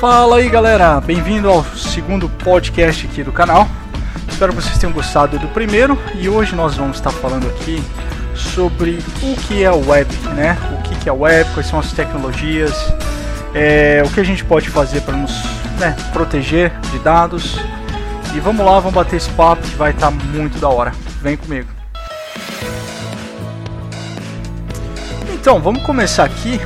Fala aí galera, bem-vindo ao segundo podcast aqui do canal. Espero que vocês tenham gostado do primeiro e hoje nós vamos estar falando aqui sobre o que é a web, né? O que é a web, quais são as tecnologias, é, o que a gente pode fazer para nos né, proteger de dados. E vamos lá, vamos bater esse papo que vai estar muito da hora. Vem comigo. Então, vamos começar aqui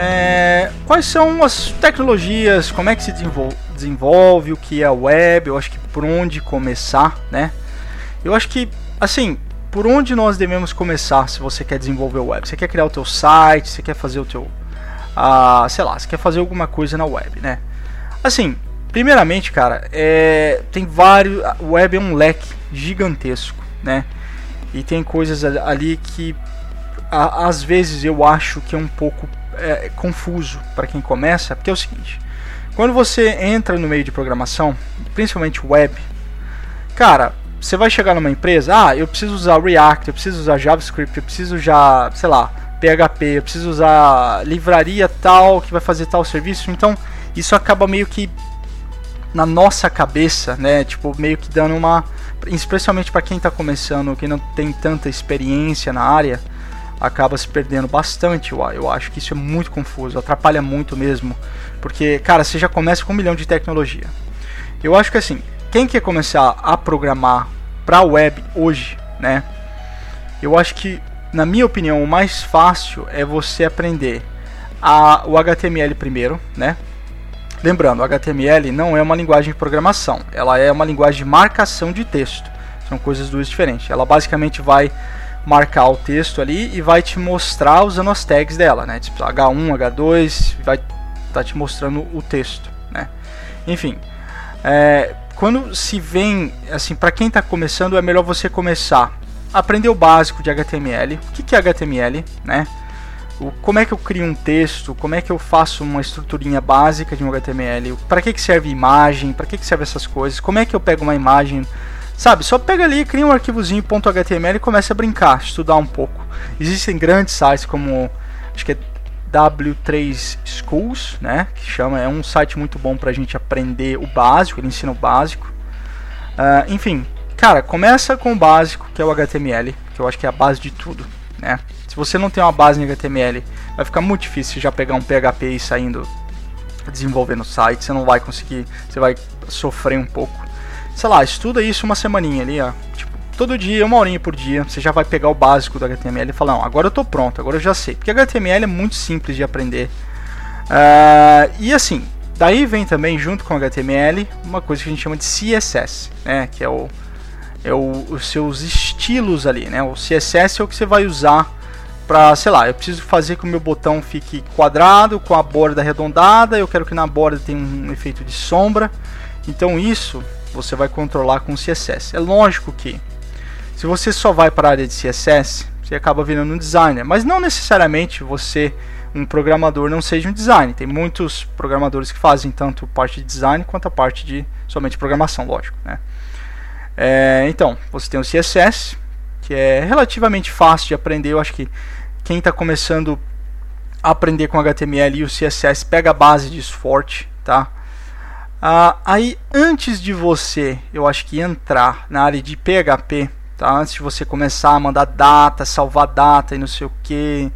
é, quais são as tecnologias, como é que se desenvolve, desenvolve, o que é a web, eu acho que por onde começar, né? Eu acho que, assim, por onde nós devemos começar se você quer desenvolver web? Você quer criar o teu site, você quer fazer o teu, uh, sei lá, você quer fazer alguma coisa na web, né? Assim, primeiramente, cara, é, tem vários, a web é um leque gigantesco, né? E tem coisas ali que às vezes eu acho que é um pouco é, confuso para quem começa, porque é o seguinte: quando você entra no meio de programação, principalmente web, cara, você vai chegar numa empresa, ah, eu preciso usar React, eu preciso usar JavaScript, eu preciso usar, sei lá, PHP, eu preciso usar livraria tal que vai fazer tal serviço. Então, isso acaba meio que na nossa cabeça, né? Tipo, meio que dando uma. Especialmente para quem está começando, quem não tem tanta experiência na área, acaba se perdendo bastante. Eu, eu acho que isso é muito confuso, atrapalha muito mesmo. Porque, cara, você já começa com um milhão de tecnologia. Eu acho que assim, quem quer começar a programar para web hoje, né? Eu acho que, na minha opinião, o mais fácil é você aprender a, o HTML primeiro, né? Lembrando, o HTML não é uma linguagem de programação, ela é uma linguagem de marcação de texto. São coisas duas diferentes. Ela basicamente vai marcar o texto ali e vai te mostrar usando as tags dela, né? Tipo H1, H2, vai tá te mostrando o texto, né? Enfim, é, quando se vem, assim, para quem está começando, é melhor você começar a aprender o básico de HTML. O que, que é HTML, né? O, como é que eu crio um texto? Como é que eu faço uma estruturinha básica de um HTML? Para que, que serve imagem? Para que, que serve essas coisas? Como é que eu pego uma imagem Sabe, só pega ali, cria um arquivozinho .html e começa a brincar, estudar um pouco. Existem grandes sites como, acho que é W3 Schools, né, que chama, é um site muito bom pra gente aprender o básico, ele ensina o básico. Uh, enfim, cara, começa com o básico, que é o HTML, que eu acho que é a base de tudo, né. Se você não tem uma base em HTML, vai ficar muito difícil já pegar um PHP e saindo desenvolvendo site, você não vai conseguir, você vai sofrer um pouco sei lá, estuda isso uma semaninha ali, ó. Tipo, todo dia, uma horinha por dia, você já vai pegar o básico do HTML e falar, não, agora eu tô pronto, agora eu já sei. Porque HTML é muito simples de aprender. Uh, e assim, daí vem também, junto com HTML, uma coisa que a gente chama de CSS, né? Que é o, é o, os seus estilos ali, né? O CSS é o que você vai usar para, sei lá, eu preciso fazer que o meu botão fique quadrado, com a borda arredondada, eu quero que na borda tenha um efeito de sombra. Então isso você vai controlar com CSS. É lógico que se você só vai para a área de CSS, você acaba virando um designer, mas não necessariamente você um programador não seja um designer. Tem muitos programadores que fazem tanto parte de design quanto a parte de somente programação, lógico, né? É, então, você tem o CSS, que é relativamente fácil de aprender. Eu acho que quem está começando a aprender com HTML e o CSS pega a base disso forte, tá? Ah, aí, antes de você, eu acho que entrar na área de PHP, tá? Antes de você começar a mandar data, salvar data e não sei o que,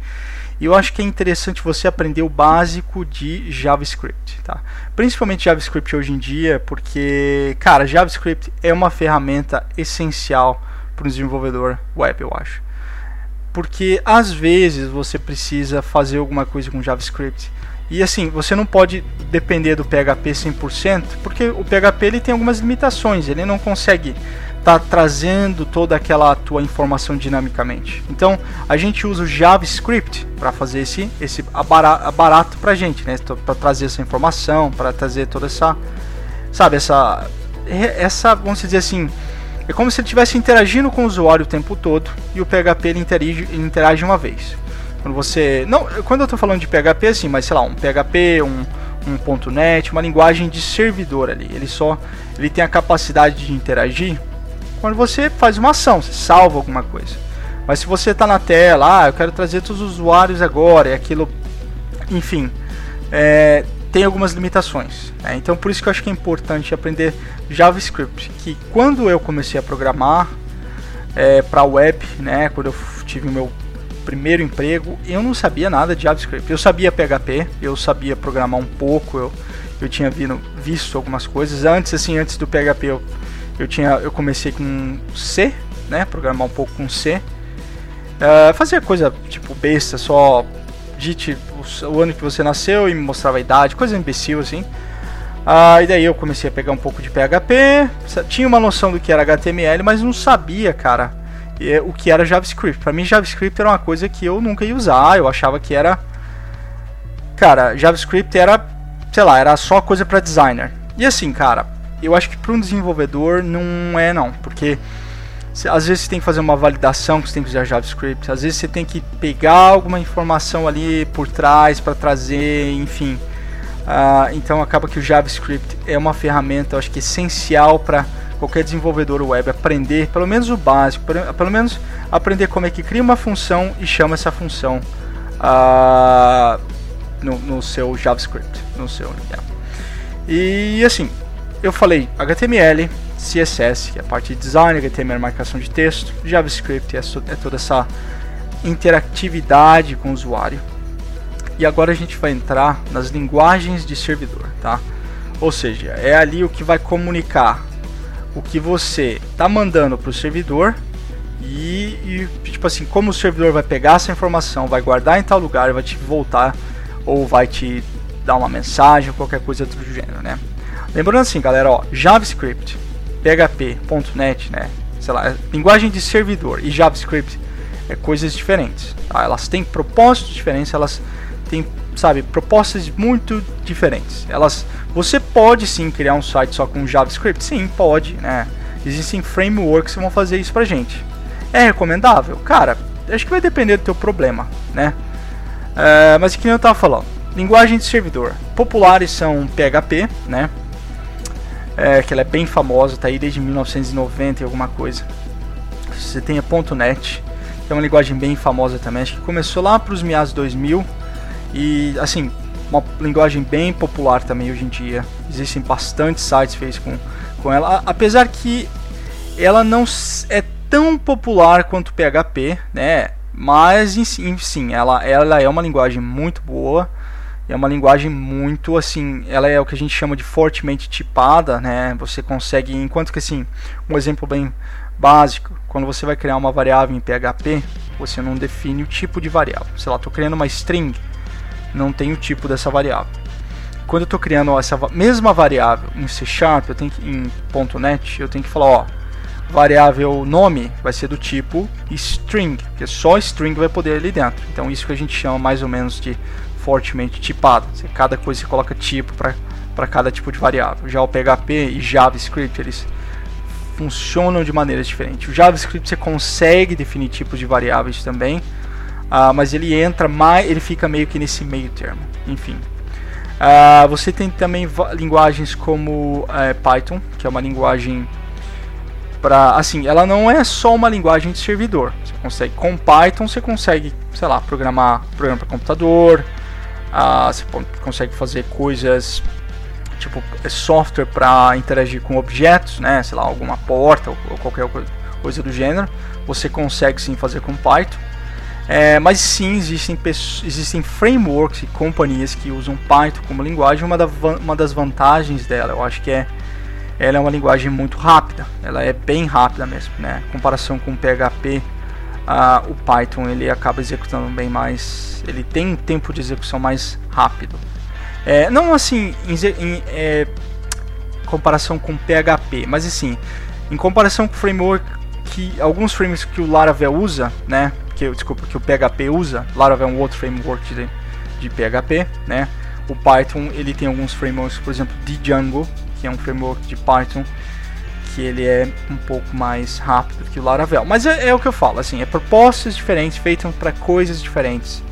eu acho que é interessante você aprender o básico de JavaScript, tá? Principalmente JavaScript hoje em dia, porque, cara, JavaScript é uma ferramenta essencial para um desenvolvedor web, eu acho. Porque às vezes você precisa fazer alguma coisa com JavaScript e assim, você não pode depender do PHP 100%, porque o PHP ele tem algumas limitações, ele não consegue estar tá trazendo toda aquela tua informação dinamicamente. Então, a gente usa o JavaScript para fazer esse esse barato para gente, né? Para trazer essa informação, para trazer toda essa sabe, essa essa, vamos dizer assim, é como se ele estivesse interagindo com o usuário o tempo todo e o PHP ele interage, ele interage uma vez. Quando você. Não, quando eu estou falando de PHP, assim, mas sei lá, um PHP, um, um .NET, uma linguagem de servidor ali. Ele só ele tem a capacidade de interagir quando você faz uma ação, você salva alguma coisa. Mas se você está na tela, ah, eu quero trazer todos os usuários agora, e aquilo, enfim, é, tem algumas limitações. Né? Então por isso que eu acho que é importante aprender JavaScript. Que quando eu comecei a programar é, para web, né, quando eu tive meu primeiro emprego, eu não sabia nada de JavaScript. Eu sabia PHP, eu sabia programar um pouco, eu, eu tinha vindo, visto algumas coisas. Antes, assim, antes do PHP, eu, eu, tinha, eu comecei com C, né, programar um pouco com C. Uh, fazia coisa tipo besta, só digite o, o, ano que você nasceu e me mostrava a idade, coisa imbecil assim. Uh, e daí eu comecei a pegar um pouco de PHP, tinha uma noção do que era HTML, mas não sabia, cara, o que era JavaScript. Para mim, JavaScript era uma coisa que eu nunca ia usar, eu achava que era. Cara, JavaScript era, sei lá, era só coisa para designer. E assim, cara, eu acho que para um desenvolvedor não é não, porque às vezes você tem que fazer uma validação que você tem que usar JavaScript, às vezes você tem que pegar alguma informação ali por trás para trazer, enfim. Uh, então acaba que o JavaScript é uma ferramenta, eu acho que essencial para qualquer desenvolvedor web aprender, pelo menos o básico, pelo menos aprender como é que cria uma função e chama essa função uh, no, no, seu JavaScript, no seu. Yeah. E assim, eu falei HTML, CSS, que é a parte de design, HTML marcação de texto, JavaScript é, é toda essa interatividade com o usuário. E agora a gente vai entrar nas linguagens de servidor, tá? Ou seja, é ali o que vai comunicar o que você está mandando para o servidor e, e, tipo assim, como o servidor vai pegar essa informação, vai guardar em tal lugar, vai te voltar ou vai te dar uma mensagem, qualquer coisa do gênero, né? Lembrando assim, galera, ó, JavaScript PHP.NET, né? Sei lá, linguagem de servidor e JavaScript é coisas diferentes. Tá? Elas têm propósitos diferentes, elas têm, sabe, propostas muito diferentes. Elas, você pode sim criar um site só com JavaScript, sim, pode, né? Existem frameworks que vão fazer isso pra gente. É recomendável, cara. Acho que vai depender do teu problema, né? Uh, mas que eu tava falando, linguagem de servidor populares são PHP, né? é, que ela é bem famosa, tá aí desde 1990 e alguma coisa. Você tem a .NET, que é uma linguagem bem famosa também, acho que começou lá para os meados 2000 e assim, uma linguagem bem popular também hoje em dia. Existem bastante sites feitos com, com ela, apesar que ela não é tão popular quanto PHP, né? Mas sim, ela, ela é uma linguagem muito boa é uma linguagem muito assim, ela é o que a gente chama de fortemente tipada, né? Você consegue, enquanto que assim, um exemplo bem básico, quando você vai criar uma variável em PHP, você não define o tipo de variável. Sei lá, estou criando uma string, não tem o tipo dessa variável. Quando eu estou criando essa mesma variável em C Sharp, eu tenho que, em .NET, eu tenho que falar, ó, variável nome vai ser do tipo string, porque só string vai poder ali dentro. Então isso que a gente chama mais ou menos de fortemente tipado. Cada coisa você coloca tipo para cada tipo de variável. Já o PHP e JavaScript eles funcionam de maneiras diferentes. O JavaScript você consegue definir tipos de variáveis também, uh, mas ele entra mais, ele fica meio que nesse meio termo. Enfim, uh, você tem também linguagens como uh, Python, que é uma linguagem para assim, ela não é só uma linguagem de servidor. Você consegue com Python você consegue, sei lá, programar programa para computador, ah, você consegue fazer coisas tipo é software para interagir com objetos, né? Sei lá, alguma porta ou, ou qualquer coisa do gênero. Você consegue sim fazer com Python. É, mas sim, existem, existem frameworks e companhias que usam Python como linguagem. Uma, da, uma das vantagens dela, eu acho que é ela é uma linguagem muito rápida. Ela é bem rápida mesmo, né? Em comparação com PHP uh, o Python ele acaba executando bem mais, ele tem um tempo de execução mais rápido. É, não assim em, em é, comparação com PHP, mas assim em comparação com o framework que alguns frameworks que o Laravel usa, né? Que desculpa que o PHP usa, Laravel é um outro framework de, de PHP, né? O Python ele tem alguns frameworks, por exemplo, Django, que é um framework de Python que ele é um pouco mais rápido que o Laravel. Mas é, é o que eu falo, assim, é propostas diferentes, feitas para coisas diferentes.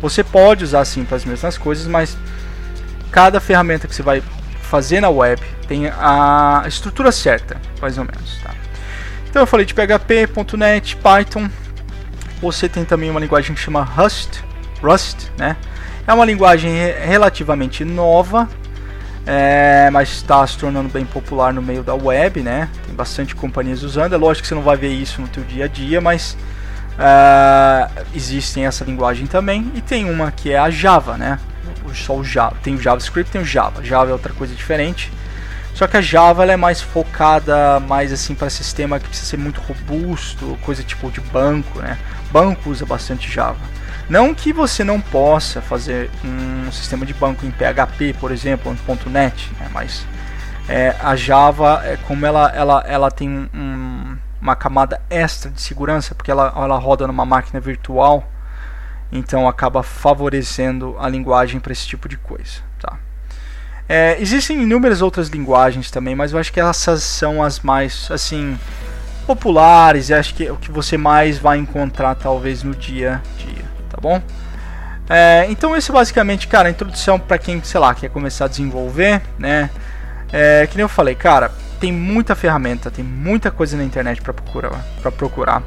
Você pode usar assim para as mesmas coisas, mas cada ferramenta que você vai fazer na web tem a estrutura certa, mais ou menos. Tá? Então eu falei de PHP, .NET, Python. Você tem também uma linguagem que chama Rust, Rust, né? É uma linguagem relativamente nova, é, mas está se tornando bem popular no meio da web, né? Tem bastante companhias usando. É lógico que você não vai ver isso no teu dia a dia, mas uh, existem essa linguagem também. E tem uma que é a Java, né? Só o Java. Tem o JavaScript, tem o Java. Java é outra coisa diferente. Só que a Java ela é mais focada mais assim para sistema que precisa ser muito robusto, coisa tipo de banco, né? Banco usa bastante Java. Não que você não possa fazer um sistema de banco em PHP, por exemplo, em .NET, né? mas é, a Java, é, como ela, ela, ela tem um, uma camada extra de segurança, porque ela, ela roda numa máquina virtual, então acaba favorecendo a linguagem para esse tipo de coisa. É, existem inúmeras outras linguagens também, mas eu acho que essas são as mais assim populares e acho que é o que você mais vai encontrar talvez no dia a dia tá bom? É, então esse basicamente, cara, a introdução para quem, sei lá, quer começar a desenvolver, né? É, que nem eu falei, cara, tem muita ferramenta, tem muita coisa na internet para procurar, para procurar.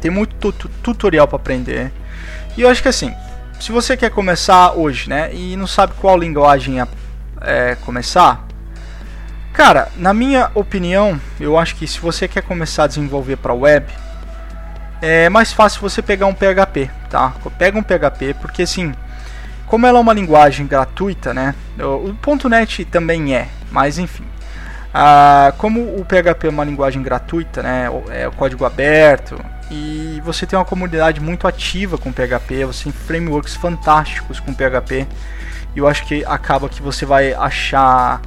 Tem muito tutorial para aprender. E eu acho que assim, se você quer começar hoje, né, e não sabe qual linguagem é, começar, cara, na minha opinião, eu acho que se você quer começar a desenvolver para web, é mais fácil você pegar um PHP, tá? Pega um PHP, porque assim, como ela é uma linguagem gratuita, né? O .NET também é, mas enfim. Ah, como o PHP é uma linguagem gratuita, né? É o código aberto e você tem uma comunidade muito ativa com PHP, você tem frameworks fantásticos com PHP. E eu acho que acaba que você vai achar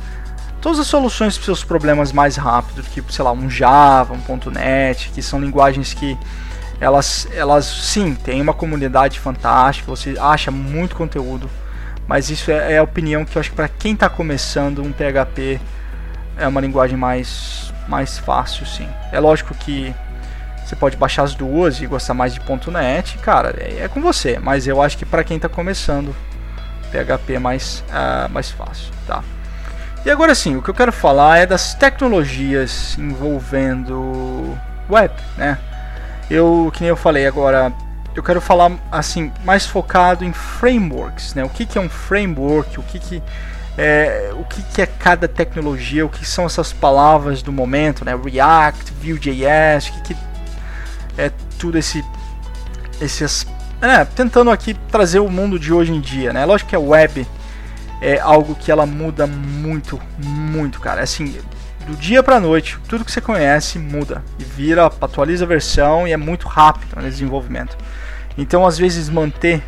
todas as soluções para seus problemas mais rápido, tipo, sei lá, um Java, um .NET, que são linguagens que elas, elas sim, tem uma comunidade fantástica, você acha muito conteúdo, mas isso é, é a opinião que eu acho que para quem está começando um PHP é uma linguagem mais, mais fácil, sim. É lógico que você pode baixar as duas e gostar mais de .NET, cara, é, é com você, mas eu acho que para quem está começando, PHP é mais, uh, mais fácil, tá? E agora sim, o que eu quero falar é das tecnologias envolvendo web, né? Eu, que nem eu falei agora, eu quero falar assim mais focado em frameworks, né? O que, que é um framework? O que, que é, o que, que é cada tecnologia? O que são essas palavras do momento, né? React, Vue.js, o que, que é tudo esse esses é, tentando aqui trazer o mundo de hoje em dia, né? Lógico que a web é algo que ela muda muito, muito, cara. Assim, do dia para noite, tudo que você conhece muda e vira, atualiza a versão e é muito rápido no desenvolvimento. Então, às vezes manter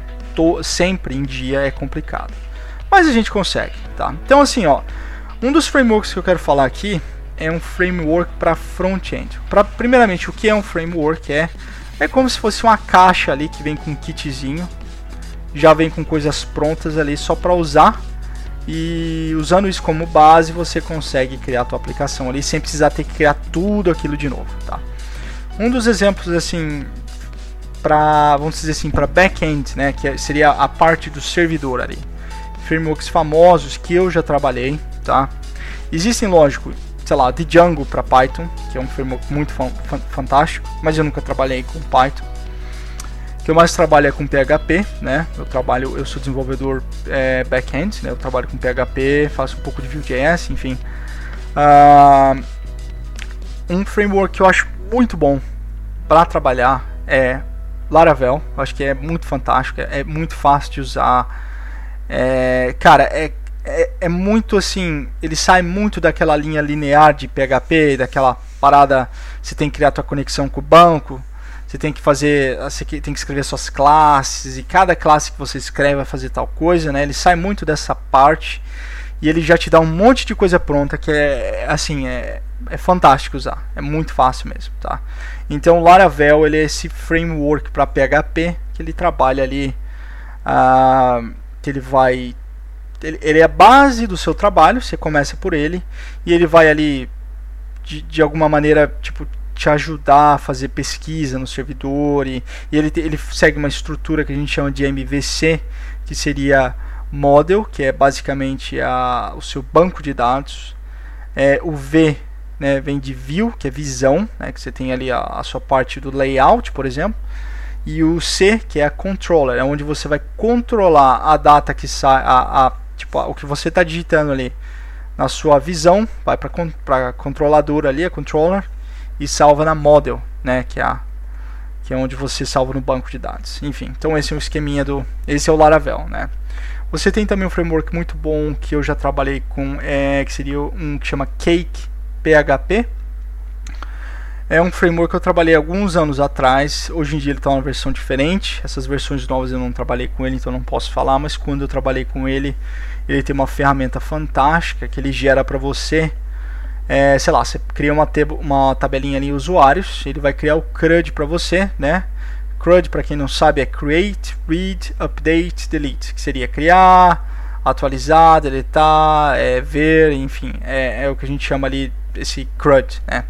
sempre em dia é complicado. Mas a gente consegue, tá? Então, assim, ó, um dos frameworks que eu quero falar aqui é um framework para front-end. Primeiramente, o que é um framework é é como se fosse uma caixa ali que vem com um kitzinho, já vem com coisas prontas ali só para usar e usando isso como base, você consegue criar a tua aplicação ali sem precisar ter que criar tudo aquilo de novo, tá? Um dos exemplos assim para, vamos dizer assim, para back-end, né, que seria a parte do servidor ali. Frameworks famosos que eu já trabalhei, tá? Existem, lógico, sei lá, de Django para Python, que é um framework muito fantástico, mas eu nunca trabalhei com Python que eu mais trabalho é com PHP, né? Eu trabalho, eu sou desenvolvedor é, back-end, né? Eu trabalho com PHP, faço um pouco de Vue.js, enfim. Uh, um framework que eu acho muito bom para trabalhar é Laravel. Eu acho que é muito fantástico, é, é muito fácil de usar. É, cara, é, é, é, muito assim, ele sai muito daquela linha linear de PHP, daquela parada, você tem que criar tua conexão com o banco, você tem que fazer, você tem que escrever suas classes e cada classe que você escreve vai fazer tal coisa, né? Ele sai muito dessa parte e ele já te dá um monte de coisa pronta que é assim é, é fantástico usar, é muito fácil mesmo, tá? Então o Laravel ele é esse framework para PHP que ele trabalha ali, uh, que ele vai, ele, é a base do seu trabalho, você começa por ele e ele vai ali de, de alguma maneira tipo te ajudar a fazer pesquisa no servidor e, e ele, ele segue uma estrutura que a gente chama de MVC, que seria model, que é basicamente a, o seu banco de dados. É, o V né, vem de view, que é visão, né, que você tem ali a, a, sua parte do layout, por exemplo. E o C, que é a controller, é onde você vai controlar a data que sai, a, a tipo, o que você está digitando ali na sua visão, vai para a controladora ali, a controller, e salva na model, né, que é a que é onde você salva no banco de dados. Enfim, então esse é o esqueminha do, esse é o Laravel, né? Você tem também um framework muito bom que eu já trabalhei com, é, que seria um que chama Cake PHP. É um framework que eu trabalhei alguns anos atrás. Hoje em dia ele está uma versão diferente. Essas versões novas eu não trabalhei com ele, então não posso falar. Mas quando eu trabalhei com ele, ele tem uma ferramenta fantástica que ele gera para você é, sei lá, você cria uma, uma tabelinha ali usuários, ele vai criar o CRUD para você, né? CRUD, para quem não sabe, é Create, Read, Update, Delete, que seria criar, atualizar, deletar, é, ver, enfim, é, é, o que a gente chama ali esse CRUD, né?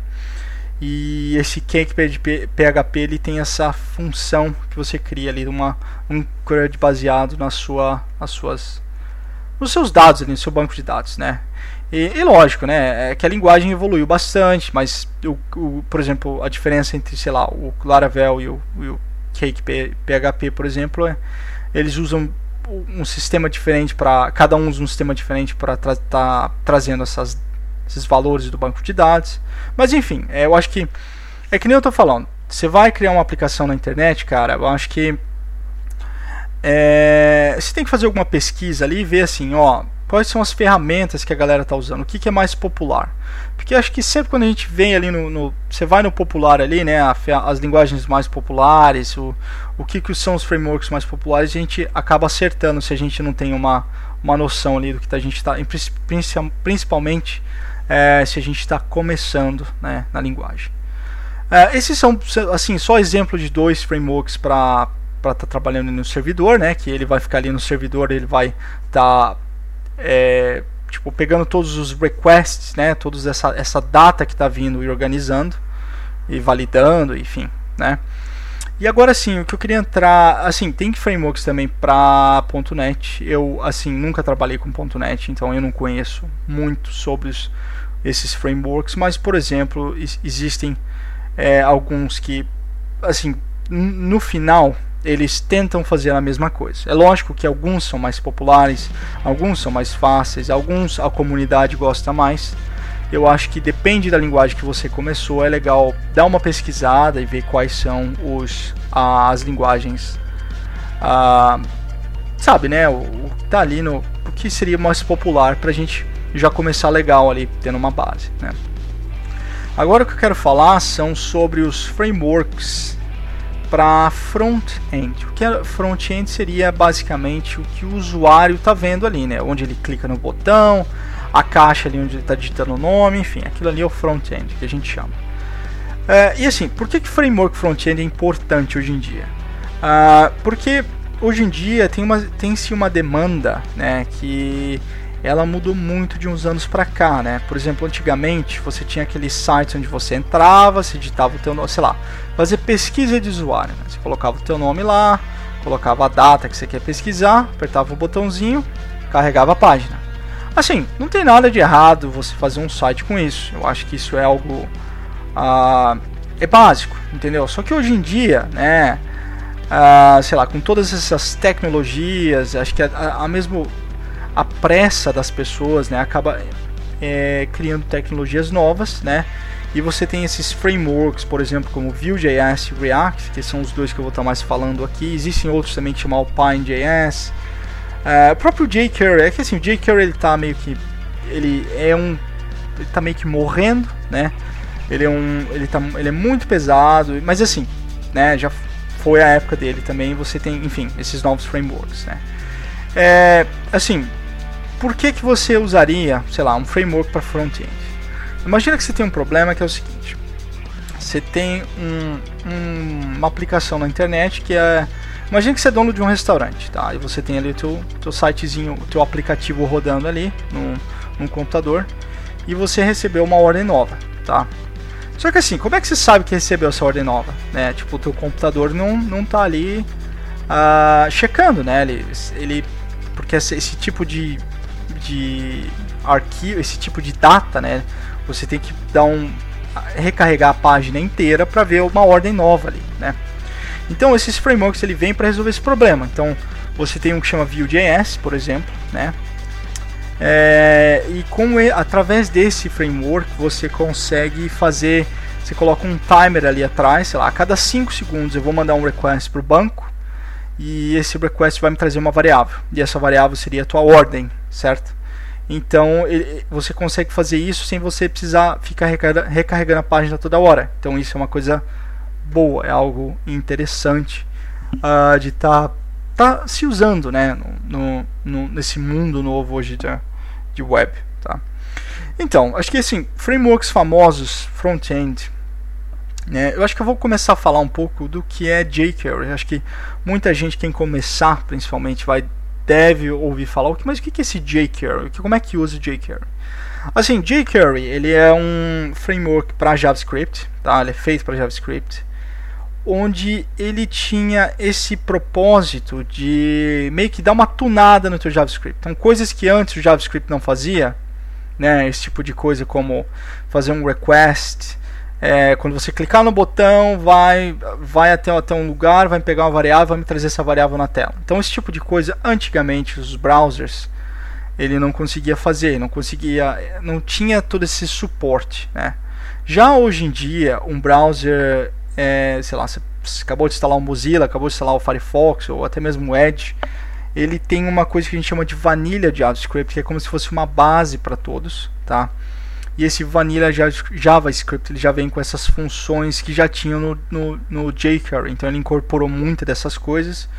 E esse Cake PHP ele tem essa função que você cria ali uma, um CRUD baseado na sua, nas suas, nos seus dados ali, no seu banco de dados, né? E, e, lógico, né, é que a linguagem evoluiu bastante, mas, o, o, por exemplo, a diferença entre, sei lá, o Laravel e o, e o Cake PHP, por exemplo, é, eles usam um sistema diferente para cada um usa um sistema diferente para estar tra tá trazendo essas, esses valores do banco de dados. Mas enfim, é, eu acho que é que nem eu estou falando. Você vai criar uma aplicação na internet, cara. Eu acho que é, você tem que fazer alguma pesquisa ali e ver assim, ó, quais são as ferramentas que a galera está usando, o que, que, é mais popular. Porque acho que sempre quando a gente vem ali no. no você vai no popular ali, né? A, as linguagens mais populares, o, o que, que são os frameworks mais populares, a gente acaba acertando se a gente não tem uma, uma noção ali do que a gente está. Principalmente é, se a gente está começando né, na linguagem. É, esses são assim só exemplos de dois frameworks para para estar tá trabalhando no servidor, né? Que ele vai ficar ali no servidor, ele vai estar tá é, tipo, pegando todos os requests, né, toda essa, essa data que está vindo e organizando e validando, enfim, né. E agora sim, o que eu queria entrar, assim, tem frameworks também para .NET. Eu, assim, nunca trabalhei com .NET, então eu não conheço muito sobre os, esses frameworks, mas, por exemplo, existem é, alguns que, assim, no final eles tentam fazer a mesma coisa. É lógico que alguns são mais populares, alguns são mais fáceis, alguns a comunidade gosta mais. Eu acho que depende da linguagem que você começou, é legal dar uma pesquisada e ver quais são os, as linguagens. Ah, sabe, né? O, o tá ali no. O que seria mais popular para a gente já começar legal ali, tendo uma base. Né? Agora o que eu quero falar são sobre os frameworks para front-end. O que é front-end seria basicamente o que o usuário está vendo ali, né? Onde ele clica no botão, a caixa ali onde ele está digitando o nome, enfim, aquilo ali é o front-end que a gente chama. É, e assim, por que, que framework front-end é importante hoje em dia? Uh, porque hoje em dia tem uma tem-se uma demanda, né, que ela mudou muito de uns anos para cá, né? Por exemplo, antigamente você tinha aqueles sites onde você entrava, você digitava o teu nome, sei lá, fazer pesquisa de usuário. Né? Você colocava o teu nome lá, colocava a data que você quer pesquisar, apertava o botãozinho, carregava a página. Assim, não tem nada de errado você fazer um site com isso. Eu acho que isso é algo ah, é básico, entendeu? Só que hoje em dia, né? Ah, sei lá, com todas essas tecnologias, acho que a, a, a mesmo a pressa das pessoas, né, acaba é, criando tecnologias novas, né? E você tem esses frameworks, por exemplo, como Vue.js e React, que são os dois que eu vou estar mais falando aqui. Existem outros também que chamam Alpine.js. Uh, o próprio jQuery, é que assim, o jQuery ele tá meio que ele é um ele tá meio que morrendo, né? Ele é um ele tá ele é muito pesado, mas assim, né, já foi a época dele também. Você tem, enfim, esses novos frameworks, né? É, assim, por que, que você usaria, sei lá, um framework para front-end? Imagina que você tem um problema que é o seguinte: você tem um, um, uma aplicação na internet que é. Imagina que você é dono de um restaurante, tá? E você tem ali o teu, teu sitezinho, o teu aplicativo rodando ali no, computador e você recebeu uma ordem nova, tá? Só que assim, como é que você sabe que recebeu essa ordem nova? Né? Tipo, o teu computador não, não tá ali uh, checando, né? Ele, ele porque esse, esse tipo de de arquivo, esse tipo de data, né? Você tem que dar um recarregar a página inteira para ver uma ordem nova ali, né? Então esses frameworks ele vem para resolver esse problema. Então você tem um que chama Vue.js, por exemplo, né? É, e com através desse framework você consegue fazer, você coloca um timer ali atrás, sei lá, a cada 5 segundos eu vou mandar um request para o banco e esse request vai me trazer uma variável e essa variável seria a tua ordem, certo? Então você consegue fazer isso sem você precisar ficar recarregando a página toda hora. Então isso é uma coisa boa, é algo interessante uh, de estar tá, tá se usando né, no, no, nesse mundo novo hoje de, de web. Tá? Então, acho que assim, frameworks famosos, front-end, né, eu acho que eu vou começar a falar um pouco do que é jQuery. Acho que muita gente, quem começar principalmente, vai deve ouvir falar. Mas o que é esse jQuery? Como é que usa o jQuery? Assim, jQuery ele é um framework para JavaScript, tá? Ele é feito para JavaScript onde ele tinha esse propósito de meio que dar uma tunada no teu JavaScript. Então, coisas que antes o JavaScript não fazia, né, esse tipo de coisa como fazer um request, é, quando você clicar no botão, vai, vai até, até um lugar, vai pegar uma variável, vai me trazer essa variável na tela. Então, esse tipo de coisa, antigamente, os browsers, ele não conseguia fazer, não conseguia, não tinha todo esse suporte, né? Já hoje em dia, um browser é, sei lá, você acabou de instalar o Mozilla, acabou de instalar o Firefox ou até mesmo o Edge, ele tem uma coisa que a gente chama de vanilla JavaScript, que é como se fosse uma base para todos, tá? E esse vanilla JavaScript ele já vem com essas funções que já tinham no, no, no jQuery, então ele incorporou muitas dessas coisas.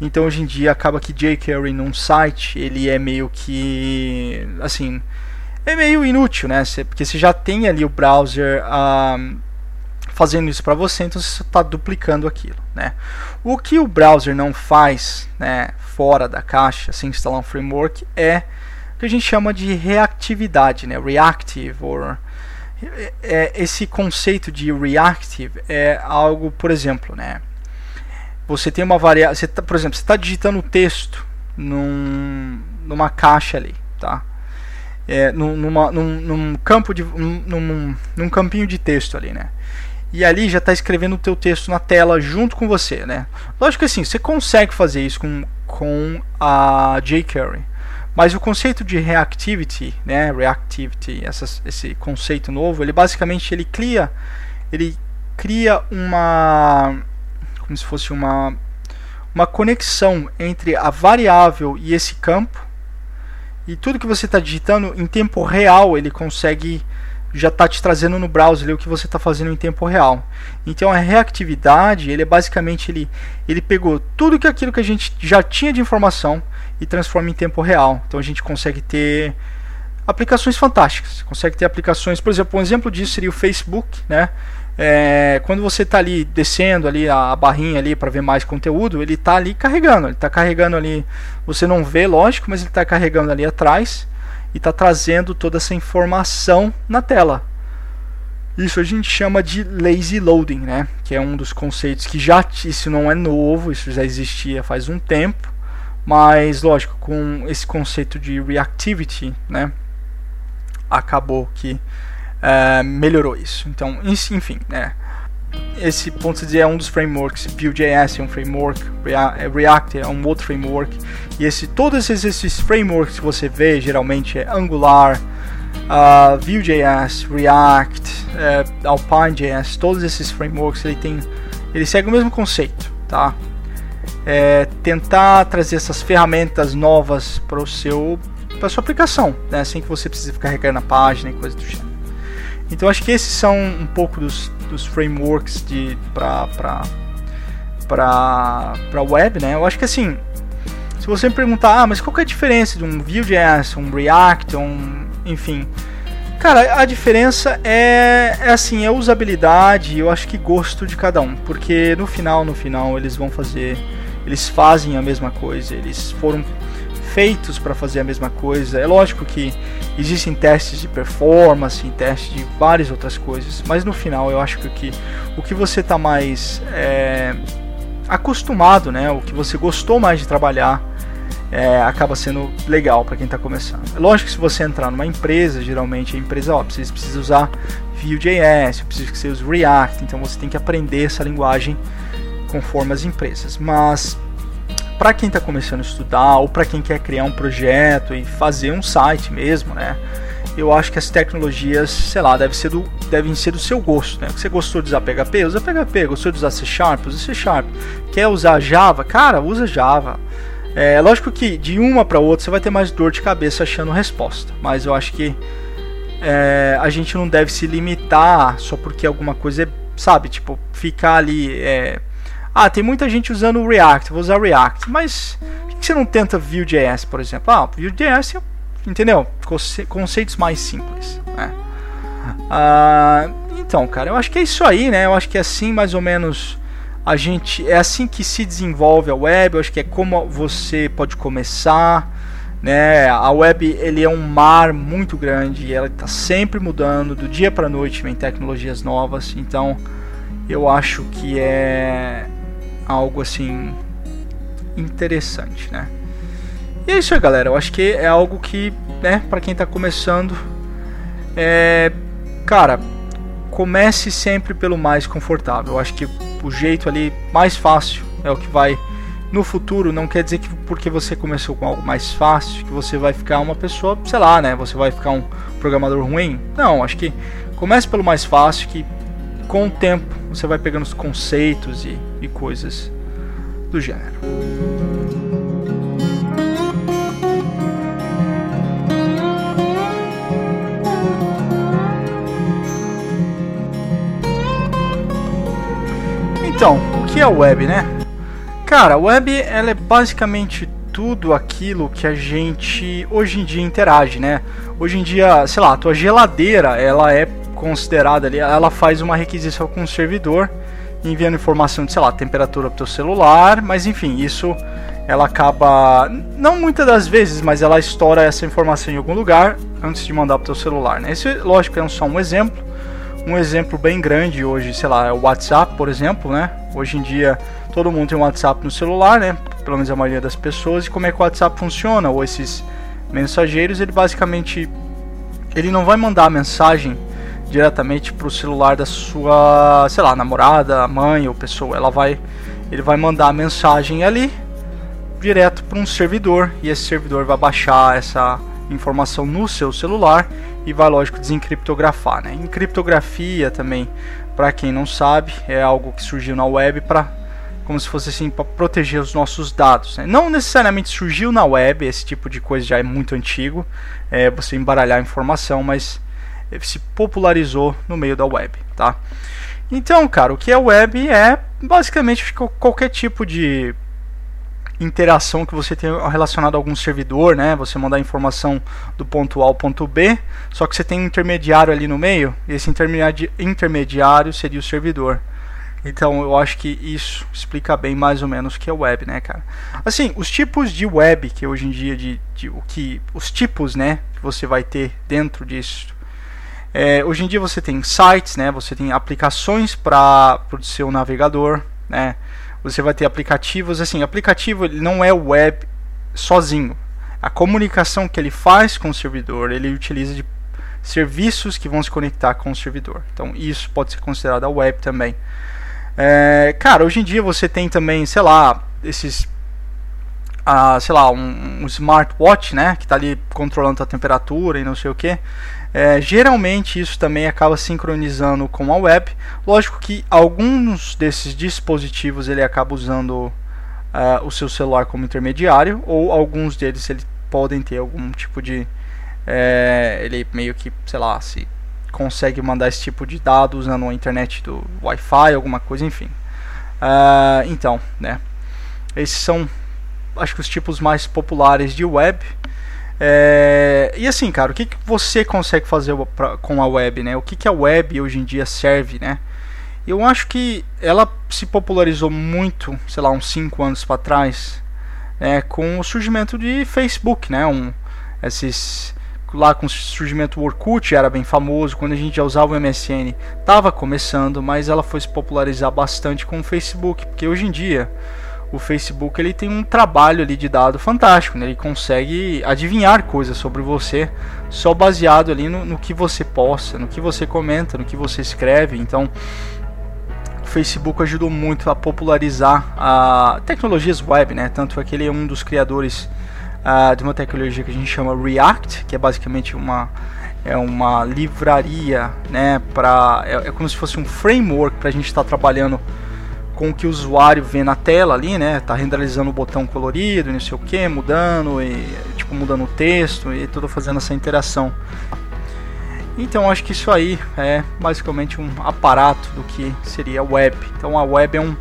Então hoje em dia acaba que jQuery num site ele é meio que assim é meio inútil, né? Porque você já tem ali o browser uh, fazendo isso para você, então você está duplicando aquilo. Né? O que o browser não faz né, fora da caixa, sem instalar um framework, é que a gente chama de reatividade, né? reactive. Or, é, é, esse conceito de reactive é algo, por exemplo, né? você tem uma variável, tá, por exemplo, você está digitando texto num, numa caixa ali, tá? É, numa, num, num, campo de num, num campinho de texto ali, né? e ali já está escrevendo o teu texto na tela junto com você, né? Lógico que assim, você consegue fazer isso com, com a jQuery, mas o conceito de reactivity, né, reactivity, esse conceito novo, ele basicamente ele cria, ele cria uma, como se fosse uma, uma conexão entre a variável e esse campo, e tudo que você está digitando em tempo real ele consegue já está te trazendo no browser o que você está fazendo em tempo real. Então a reactividade, ele é basicamente ele, ele pegou tudo que aquilo que a gente já tinha de informação e transforma em tempo real. Então a gente consegue ter aplicações fantásticas. Consegue ter aplicações, por exemplo, um exemplo disso seria o Facebook, né? É, quando você está ali descendo ali a barrinha ali para ver mais conteúdo, ele está ali carregando, ele está carregando ali. Você não vê, lógico, mas ele está carregando ali atrás e está trazendo toda essa informação na tela. Isso a gente chama de lazy loading, né? Que é um dos conceitos que já isso não é novo, isso já existia faz um tempo, mas lógico com esse conceito de reactivity, né? Acabou que uh, melhorou isso. Então, enfim, né? esse ponto dizer é um dos frameworks, Vue.js é um framework, é, React é um outro framework, e esse, todos esses frameworks que você vê geralmente é Angular, uh, Vue.js, React, uh, Alpine.js, todos esses frameworks ele tem, ele segue o mesmo conceito, tá? É tentar trazer essas ferramentas novas para o seu para sua aplicação, né? sem que você precise ficar carregando a página e coisa do gênero. Então acho que esses são um pouco dos, dos frameworks de para para web, né? Eu acho que assim, se você me perguntar, ah, mas qual é a diferença de um Vue.js, um React, um, enfim, cara, a diferença é, é assim, é usabilidade, eu acho que gosto de cada um, porque no final, no final eles vão fazer, eles fazem a mesma coisa, eles foram feitos para fazer a mesma coisa. É lógico que existem testes de performance, testes de várias outras coisas, mas no final eu acho que o que, você está mais é, acostumado, né, o que você gostou mais de trabalhar, é, acaba sendo legal para quem está começando. É lógico que se você entrar numa empresa, geralmente a empresa ó, precisa, precisa usar Vue.js, precisa que você use React, então você tem que aprender essa linguagem conforme as empresas. Mas para quem está começando a estudar ou para quem quer criar um projeto e fazer um site mesmo, né? Eu acho que as tecnologias, sei lá, devem ser do, devem ser do seu gosto, né? Você gostou de usar PHP? Usa PHP. Gostou de usar C Sharp? Usa C Sharp. Quer usar Java? Cara, usa Java. É lógico que de uma para outra você vai ter mais dor de cabeça achando resposta, mas eu acho que é, a gente não deve se limitar só porque alguma coisa é, sabe, tipo, ficar ali. É, ah, tem muita gente usando o React, vou usar o React, mas por que você não tenta Vue.js, por exemplo? Ah, Vue.js, entendeu? Conceitos mais simples. Né? Ah, então, cara, eu acho que é isso aí, né? Eu acho que é assim mais ou menos a gente é assim que se desenvolve a web. Eu acho que é como você pode começar né? A web ele é um mar muito grande ela está sempre mudando, do dia para noite vem tecnologias novas, então eu acho que é algo assim interessante, né? E é isso aí, galera. Eu acho que é algo que, né, para quem está começando, é, cara, comece sempre pelo mais confortável. Eu acho que o jeito ali mais fácil é o que vai no futuro não quer dizer que porque você começou com algo mais fácil que você vai ficar uma pessoa, sei lá, né? Você vai ficar um programador ruim. Não, acho que comece pelo mais fácil que com o tempo você vai pegando os conceitos e, e coisas do gênero. Então, o que é web, né? Cara, a web ela é basicamente tudo aquilo que a gente hoje em dia interage, né? Hoje em dia, sei lá, a tua geladeira, ela é considerada ali, ela faz uma requisição com o servidor, enviando informação de, sei lá, temperatura pro teu celular, mas enfim, isso ela acaba, não muitas das vezes, mas ela estoura essa informação em algum lugar antes de mandar pro teu celular, né? Esse, lógico, é só um exemplo. Um exemplo bem grande hoje, sei lá, é o WhatsApp, por exemplo, né? Hoje em dia todo mundo tem um WhatsApp no celular, né? Pelo menos a maioria das pessoas. E como é que o WhatsApp funciona? Ou esses mensageiros, ele basicamente ele não vai mandar a mensagem diretamente para o celular da sua, sei lá, namorada, mãe ou pessoa. Ela vai, ele vai mandar a mensagem ali direto para um servidor e esse servidor vai baixar essa informação no seu celular e vai, lógico, desencriptografar. Né? Encriptografia também, para quem não sabe, é algo que surgiu na web para como se fosse assim para proteger os nossos dados. Né? Não necessariamente surgiu na web, esse tipo de coisa já é muito antigo, é, você embaralhar informação, mas se popularizou no meio da web, tá? Então, cara, o que é web é basicamente qualquer tipo de interação que você tem relacionado a algum servidor, né? Você mandar informação do ponto A ao ponto B, só que você tem um intermediário ali no meio, e esse intermediário seria o servidor. Então eu acho que isso explica bem mais ou menos o que é web, né, cara? Assim, os tipos de web que hoje em dia de, de o que os tipos, né, que você vai ter dentro disso. É, hoje em dia você tem sites, né? Você tem aplicações para o seu navegador, né? Você vai ter aplicativos, assim, aplicativo ele não é web sozinho. A comunicação que ele faz com o servidor, ele utiliza de serviços que vão se conectar com o servidor. Então isso pode ser considerado a web também. É, cara, hoje em dia você tem também, sei lá, esses. Ah, sei lá, um, um smartwatch, né? Que está ali controlando a temperatura e não sei o que. É, geralmente isso também acaba sincronizando com a web. Lógico que alguns desses dispositivos ele acaba usando uh, o seu celular como intermediário, ou alguns deles ele podem ter algum tipo de. É, ele meio que, sei lá, se consegue mandar esse tipo de dado usando a internet do Wi-Fi, alguma coisa, enfim. Uh, então, né? Esses são, acho que os tipos mais populares de web. É, e assim, cara, o que, que você consegue fazer pra, com a web, né? O que, que a web hoje em dia serve, né? Eu acho que ela se popularizou muito, sei lá, uns 5 anos para trás, é, com o surgimento de Facebook, né? Um, esses lá com o surgimento do Orkut era bem famoso, quando a gente já usava o MSN estava começando, mas ela foi se popularizar bastante com o Facebook, porque hoje em dia o Facebook ele tem um trabalho ali de dado fantástico, né? ele consegue adivinhar coisas sobre você só baseado ali no, no que você posta, no que você comenta, no que você escreve, então Facebook ajudou muito a popularizar a tecnologias web, né? Tanto é que ele é um dos criadores uh, de uma tecnologia que a gente chama React, que é basicamente uma é uma livraria, né? Para é, é, como se fosse um framework para a gente estar tá trabalhando com o que o usuário vê na tela ali, né? Tá renderizando o botão colorido, não sei o que, mudando e tipo mudando o texto e tudo fazendo essa interação. Então acho que isso aí é basicamente um aparato do que seria a web. Então a web é um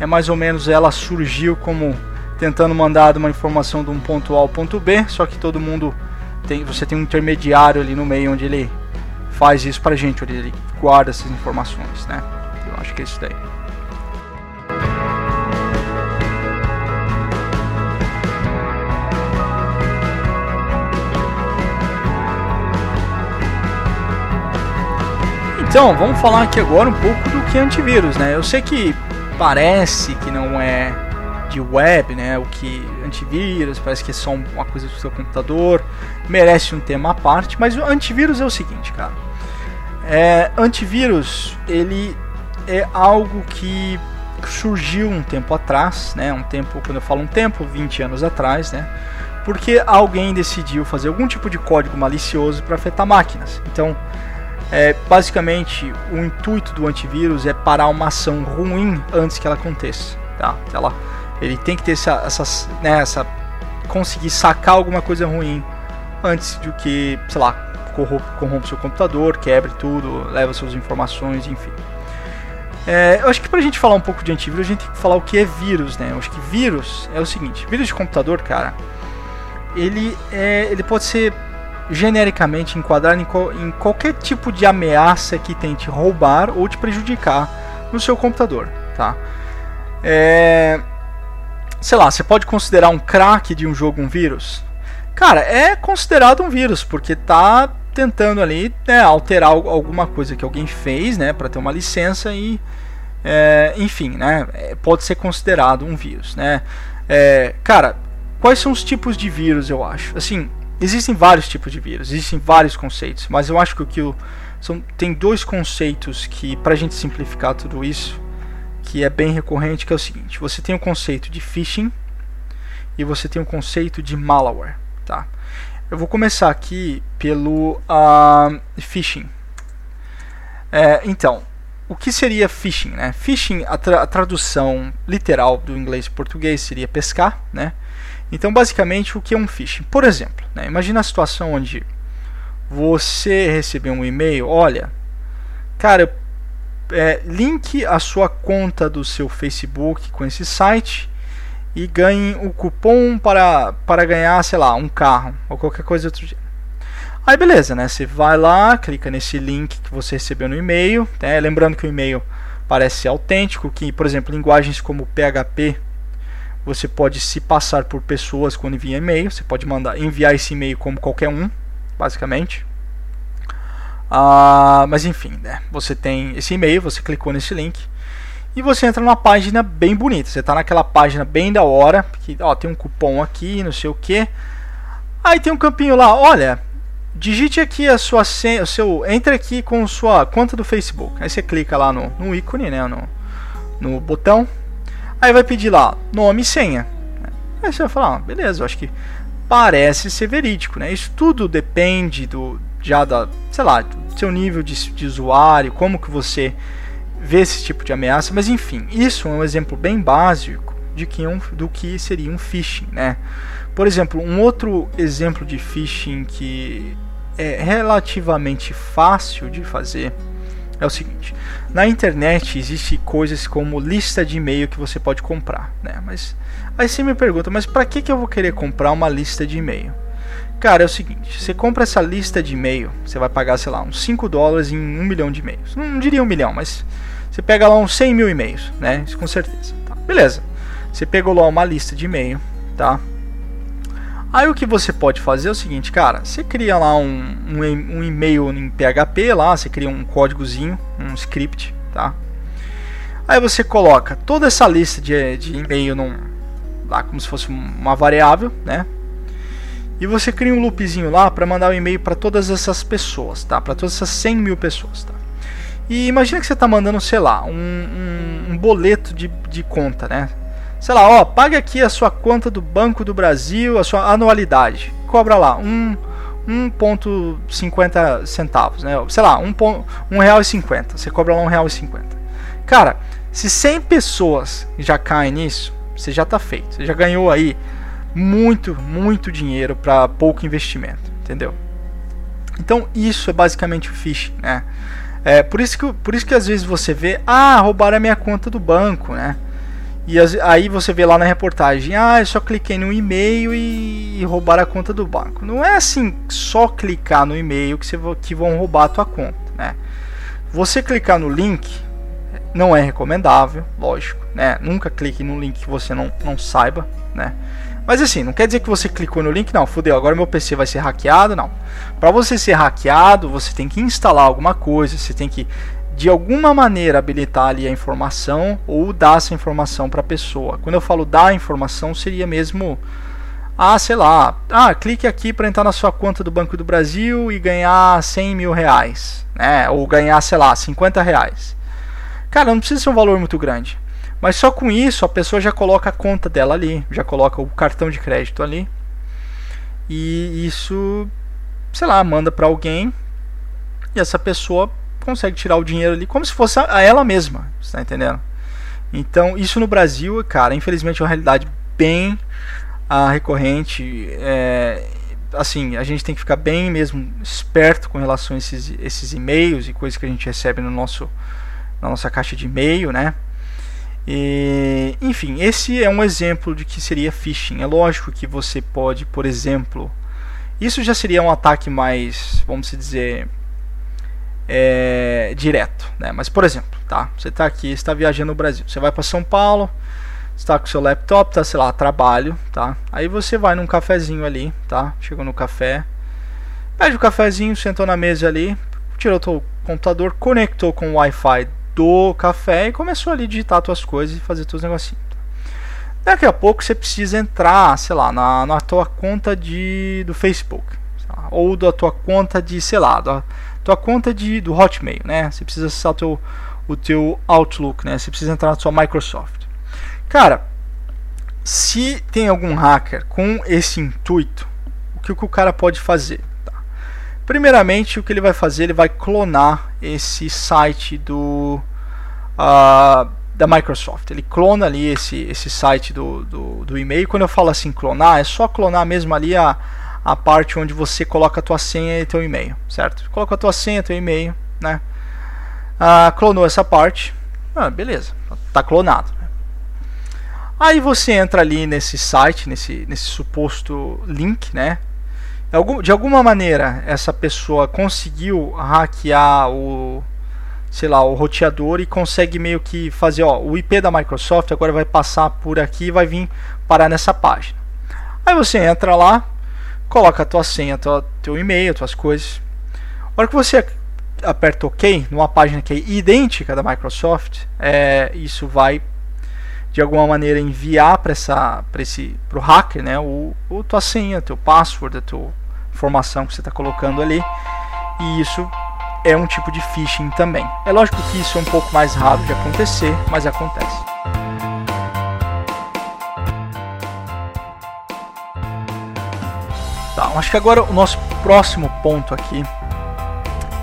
é mais ou menos ela surgiu como tentando mandar uma informação de um ponto A ao ponto B, só que todo mundo tem você tem um intermediário ali no meio onde ele faz isso pra gente, onde ele guarda essas informações, né? Eu acho que é isso daí. Então, vamos falar aqui agora um pouco do que é antivírus, né? Eu sei que parece que não é de web, né? O que antivírus parece que é só uma coisa do seu computador, merece um tema à parte, mas o antivírus é o seguinte, cara. É, antivírus, ele é algo que surgiu um tempo atrás, né? Um tempo, quando eu falo um tempo, 20 anos atrás, né? Porque alguém decidiu fazer algum tipo de código malicioso para afetar máquinas. Então, é, basicamente, o intuito do antivírus é parar uma ação ruim antes que ela aconteça. Tá? Ela, ele tem que ter essa, essa, né, essa conseguir sacar alguma coisa ruim antes de que, sei lá, corrompa, seu computador, quebre tudo, leva suas informações, enfim. É, eu acho que pra gente falar um pouco de antivírus, a gente tem que falar o que é vírus, né? Eu acho que vírus é o seguinte, vírus de computador, cara, ele, é, ele pode ser genericamente enquadrado em, em qualquer tipo de ameaça que tente roubar ou te prejudicar no seu computador, tá? É, sei lá, você pode considerar um crack de um jogo um vírus? Cara, é considerado um vírus porque tá tentando ali né, alterar alguma coisa que alguém fez, né, para ter uma licença e, é, enfim, né, é, pode ser considerado um vírus, né. É, cara, quais são os tipos de vírus? Eu acho, assim, Existem vários tipos de vírus, existem vários conceitos, mas eu acho que o que são, tem dois conceitos que, para a gente simplificar tudo isso, que é bem recorrente, que é o seguinte: você tem o conceito de phishing e você tem o conceito de malware, tá? Eu vou começar aqui pelo uh, phishing. É, então, o que seria phishing? Né? Phishing, a, tra a tradução literal do inglês para português seria pescar, né? Então, basicamente, o que é um phishing? Por exemplo, né, imagina a situação onde você recebeu um e-mail, olha, cara, é, link a sua conta do seu Facebook com esse site e ganhe o cupom para, para ganhar, sei lá, um carro ou qualquer coisa outro dia. Aí beleza, né? Você vai lá, clica nesse link que você recebeu no e-mail, né? lembrando que o e-mail parece autêntico, que por exemplo linguagens como PHP você pode se passar por pessoas quando envia e-mail. Você pode mandar enviar esse e-mail como qualquer um, basicamente. Ah, mas enfim, né? Você tem esse e-mail, você clicou nesse link e você entra numa página bem bonita. Você está naquela página bem da hora, que ó, tem um cupom aqui, não sei o que. Aí tem um campinho lá, olha, digite aqui a sua senha, seu, entre aqui com sua conta do Facebook. Aí você clica lá no, no ícone, né, no, no botão Aí vai pedir lá nome e senha. Aí você vai falar, ah, beleza, eu acho que parece ser verídico, né? Isso tudo depende do já da, sei lá, do seu nível de, de usuário, como que você vê esse tipo de ameaça, mas enfim, isso é um exemplo bem básico de que um, do que seria um phishing, né? Por exemplo, um outro exemplo de phishing que é relativamente fácil de fazer é o seguinte: na internet existe coisas como lista de e-mail que você pode comprar, né? Mas aí você me pergunta, mas para que que eu vou querer comprar uma lista de e-mail? Cara, é o seguinte, você compra essa lista de e-mail, você vai pagar, sei lá, uns 5 dólares em um milhão de e-mails. Não, diria um milhão, mas você pega lá uns 100 mil e-mails, né? Isso com certeza. Tá, beleza. Você pegou lá uma lista de e-mail, tá? Aí o que você pode fazer é o seguinte, cara, você cria lá um, um, um e-mail em PHP lá, você cria um códigozinho, um script, tá? Aí você coloca toda essa lista de, de e-mail num, lá como se fosse uma variável, né? E você cria um loopzinho lá para mandar o um e-mail para todas essas pessoas, tá? Para todas essas 100 mil pessoas, tá? E imagina que você está mandando, sei lá, um, um, um boleto de, de conta, né? Sei lá, ó, pague aqui a sua conta do Banco do Brasil, a sua anualidade. Cobra lá, um 1,50 centavos, né? Sei lá, um, um real e cinquenta. Você cobra lá um real e cinquenta. Cara, se 100 pessoas já caem nisso, você já está feito. Você já ganhou aí muito, muito dinheiro para pouco investimento, entendeu? Então isso é basicamente o phishing, né? É por isso que por isso que às vezes você vê, ah, roubaram a minha conta do banco, né? E aí você vê lá na reportagem, ah, eu só cliquei no e-mail e, roubaram a conta do banco. Não é assim, só clicar no e-mail que, você, que vão roubar a tua conta, né? Você clicar no link não é recomendável, lógico, né? Nunca clique no link que você não, não saiba, né? Mas assim, não quer dizer que você clicou no link, não, fudeu, agora meu PC vai ser hackeado, não. Para você ser hackeado, você tem que instalar alguma coisa, você tem que de alguma maneira habilitar ali a informação ou dar essa informação para a pessoa. Quando eu falo dar a informação, seria mesmo, ah, sei lá, ah, clique aqui para entrar na sua conta do Banco do Brasil e ganhar 100 mil reais, né? Ou ganhar, sei lá, 50 reais. Cara, não precisa ser um valor muito grande. Mas só com isso a pessoa já coloca a conta dela ali, já coloca o cartão de crédito ali. E isso, sei lá, manda para alguém e essa pessoa consegue tirar o dinheiro ali como se fosse a ela mesma, está entendendo? Então, isso no Brasil, cara, infelizmente é uma realidade bem ah, recorrente. É, assim, a gente tem que ficar bem mesmo esperto com relação a esses, esses e-mails e coisas que a gente recebe no nosso, na nossa caixa de e-mail, né? E, enfim, esse é um exemplo de que seria phishing. É lógico que você pode, por exemplo, isso já seria um ataque mais, vamos dizer, é, direto, né? Mas por exemplo, tá? Você está aqui, está viajando no Brasil, você vai para São Paulo, está com seu laptop, tá, sei lá, trabalho, tá? Aí você vai num cafezinho ali, tá? Chegou no café, pede o um cafezinho, sentou na mesa ali, tirou o computador, conectou com o Wi-Fi do café e começou ali a digitar suas coisas e fazer seus negocinhos. Daqui a pouco você precisa entrar, sei lá, na, na tua conta de, do Facebook, lá, ou da tua conta de, sei lá, da, tua conta de, do Hotmail, né? Você precisa acessar teu, o teu Outlook, né? Você precisa entrar na sua Microsoft. Cara, se tem algum hacker com esse intuito, o que, que o cara pode fazer? Tá? Primeiramente, o que ele vai fazer, ele vai clonar esse site do uh, da Microsoft. Ele clona ali esse, esse site do, do, do e-mail. Quando eu falo assim clonar, é só clonar mesmo ali a a parte onde você coloca a tua senha e teu e-mail, certo? Coloca a tua senha, teu e-mail, né? Ah, clonou essa parte, ah, beleza, tá clonado. Né? Aí você entra ali nesse site, nesse, nesse suposto link, né? De alguma maneira essa pessoa conseguiu hackear o, sei lá, o roteador e consegue meio que fazer, ó, o IP da Microsoft agora vai passar por aqui e vai vir parar nessa página. Aí você entra lá, coloca a tua senha, tua, teu e-mail, tuas coisas. A hora que você aperta OK numa página que é idêntica da Microsoft, é, isso vai de alguma maneira enviar para essa para esse pro hacker, né, o, o tua senha, teu password, a tua informação que você está colocando ali. E isso é um tipo de phishing também. É lógico que isso é um pouco mais raro de acontecer, mas acontece. Acho que agora o nosso próximo ponto aqui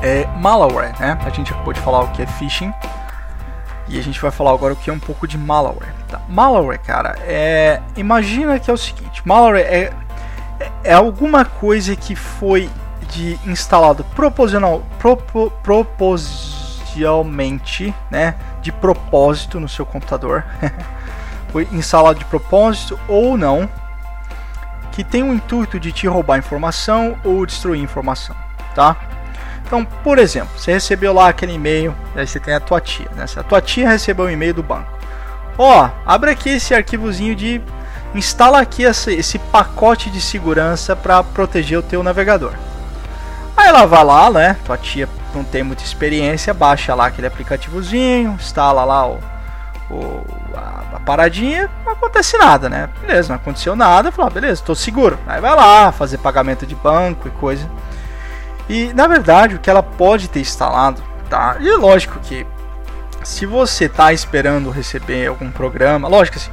é malware, né? A gente acabou de falar o que é phishing e a gente vai falar agora o que é um pouco de malware. Tá? Malware, cara, é imagina que é o seguinte, malware é, é alguma coisa que foi de instalado proposicional, propo, propositalmente, né, de propósito no seu computador. foi instalado de propósito ou não, que tem o intuito de te roubar informação ou destruir informação, tá? Então, por exemplo, você recebeu lá aquele e-mail, aí você tem a tua tia, né? A tua tia recebeu um e-mail do banco. Ó, oh, abre aqui esse arquivozinho de instala aqui esse, pacote de segurança para proteger o teu navegador. Aí ela vai lá, né? Tua tia não tem muita experiência, baixa lá aquele aplicativozinho, instala lá o, o paradinha, não acontece nada, né? Beleza, não aconteceu nada, falou, ah, beleza, estou seguro. Aí vai lá fazer pagamento de banco e coisa. E na verdade o que ela pode ter instalado Tá? E é lógico que se você está esperando receber algum programa, lógico assim,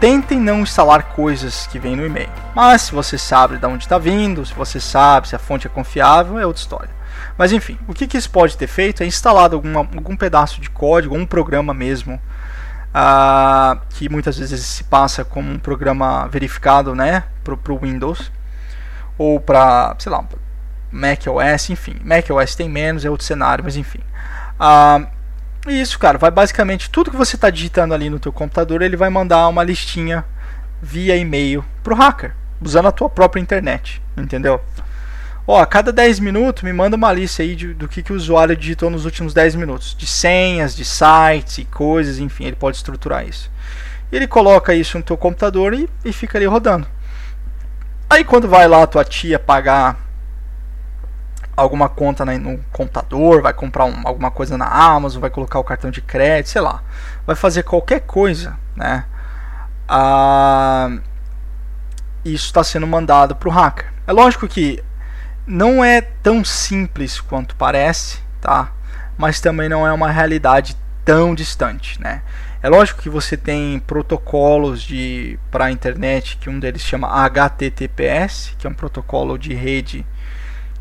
tentem não instalar coisas que vêm no e-mail. Mas se você sabe de onde está vindo, se você sabe se a fonte é confiável, é outra história. Mas enfim, o que, que isso pode ter feito é instalado alguma, algum pedaço de código, um programa mesmo, uh, que muitas vezes se passa como um programa verificado né, para o Windows, ou para, sei lá, Mac OS, enfim. Mac OS tem menos, é outro cenário, mas enfim. Uh, isso, cara, vai basicamente tudo que você está digitando ali no teu computador, ele vai mandar uma listinha via e-mail pro hacker, usando a tua própria internet, entendeu? Ó, a cada 10 minutos me manda uma lista aí de, do que, que o usuário digitou nos últimos 10 minutos, de senhas, de sites e coisas, enfim, ele pode estruturar isso. Ele coloca isso no teu computador e, e fica ali rodando. Aí quando vai lá a tua tia pagar alguma conta no computador, vai comprar um, alguma coisa na Amazon, vai colocar o cartão de crédito, sei lá, vai fazer qualquer coisa, né? Ah, isso está sendo mandado para o hacker. É lógico que não é tão simples quanto parece, tá? Mas também não é uma realidade tão distante, né? É lógico que você tem protocolos de para a internet, que um deles chama HTTPS, que é um protocolo de rede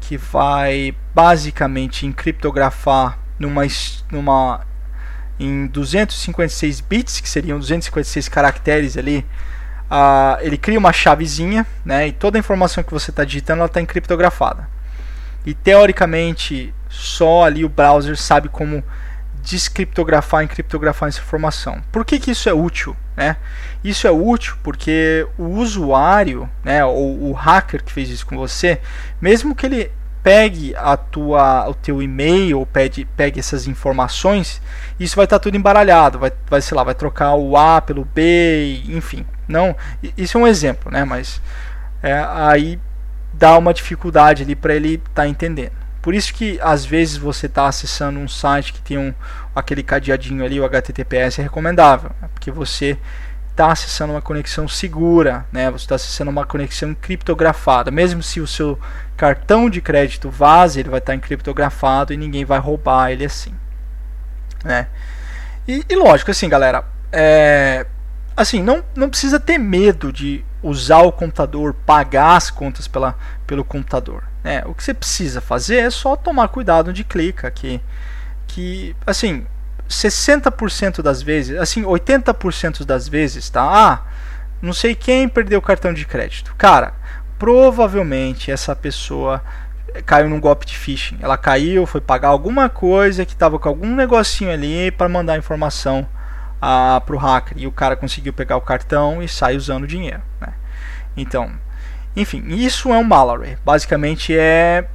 que vai basicamente encriptografar numa, numa em 256 bits, que seriam 256 caracteres ali, ele cria uma chavezinha, né, e toda a informação que você está digitando está encriptografada. E teoricamente, só ali o browser sabe como descriptografar e encriptografar essa informação. Por que, que isso é útil? Né? Isso é útil porque o usuário, né, ou o hacker que fez isso com você, mesmo que ele pegue a tua, o teu e-mail, pegue, pegue essas informações, isso vai estar tá tudo embaralhado, vai, vai, sei lá, vai trocar o A pelo B, enfim. Não, isso é um exemplo, né? Mas é, aí dá uma dificuldade ali para ele estar tá entendendo. Por isso que às vezes você está acessando um site que tem um, aquele cadeadinho ali, o HTTPS é recomendável, né? porque você está acessando uma conexão segura, né? Você está acessando uma conexão criptografada, mesmo se o seu cartão de crédito vaze, ele vai estar tá encriptografado e ninguém vai roubar ele assim, né? E, e lógico, assim, galera, é, assim, não, não precisa ter medo de usar o computador, pagar as contas pela, pelo computador. Né? O que você precisa fazer é só tomar cuidado onde clica, que, que assim, 60% das vezes, assim, 80% das vezes, tá? Ah, não sei quem perdeu o cartão de crédito. Cara, provavelmente essa pessoa caiu num golpe de phishing. Ela caiu, foi pagar alguma coisa que estava com algum negocinho ali para mandar informação ah, para o hacker e o cara conseguiu pegar o cartão e sai usando o dinheiro. Né? Então, enfim, isso é um malware. Basicamente é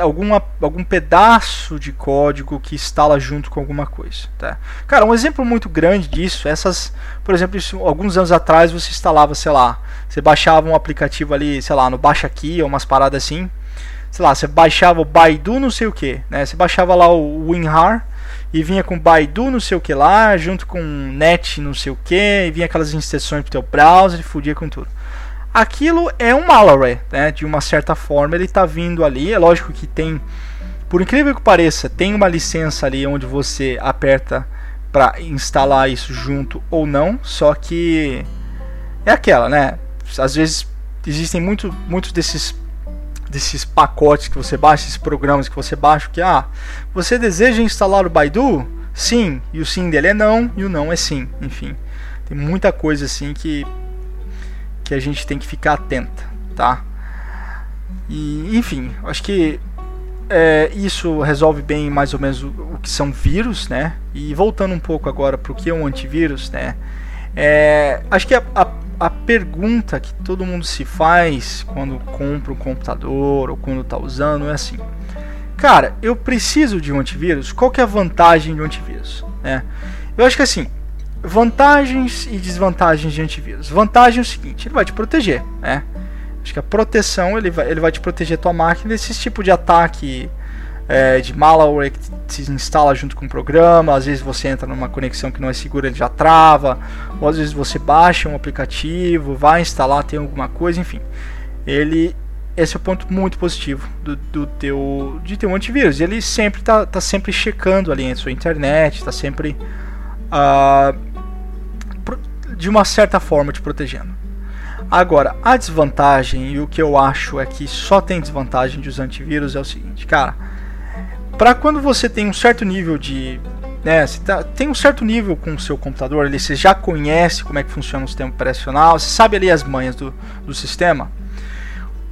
alguma, algum pedaço de código que instala junto com alguma coisa. Tá? Cara, um exemplo muito grande disso, essas, por exemplo, isso, alguns anos atrás você instalava, sei lá, você baixava um aplicativo ali, sei lá, no Baixa Aqui ou umas paradas assim, sei lá, você baixava o Baidu não sei o que, né? Você baixava lá o WinRAR e vinha com Baidu não sei o que lá, junto com Net não sei o que, e vinha aquelas instruções pro teu browser e fudia com tudo aquilo é um malware, né? De uma certa forma ele está vindo ali. É lógico que tem, por incrível que pareça, tem uma licença ali onde você aperta para instalar isso junto ou não. Só que é aquela, né? Às vezes existem muito, muitos desses desses pacotes que você baixa, esses programas que você baixa, que ah, você deseja instalar o Baidu? Sim, e o sim dele é não, e o não é sim. Enfim, tem muita coisa assim que que a gente tem que ficar atenta, tá? E enfim, acho que é, isso resolve bem mais ou menos o, o, que são vírus, né? E voltando um pouco agora para o que é um antivírus, né? É, acho que a, a, a, pergunta que todo mundo se faz quando compra um computador ou quando está usando é assim: Cara, eu preciso de um antivírus? Qual que é a vantagem de um antivírus? Né? Eu acho que assim, Vantagens e desvantagens de antivírus. Vantagem é o seguinte, ele vai te proteger, né? Acho que a proteção, ele vai, ele vai te proteger tua máquina desse tipo de ataque é, de malware que se instala junto com o programa, às vezes você entra numa conexão que não é segura, ele já trava, ou às vezes você baixa um aplicativo, vai instalar, tem alguma coisa, enfim. Ele esse é o ponto muito positivo do, do teu de ter um antivírus. Ele sempre tá, tá sempre checando ali a sua internet, está sempre uh, de uma certa forma te protegendo. Agora, a desvantagem e o que eu acho é que só tem desvantagem de usar antivírus é o seguinte, cara, para quando você tem um certo nível de né, você tá, tem um certo nível com o seu computador, ali, você já conhece como é que funciona o sistema operacional, você sabe ali as manhas do, do sistema.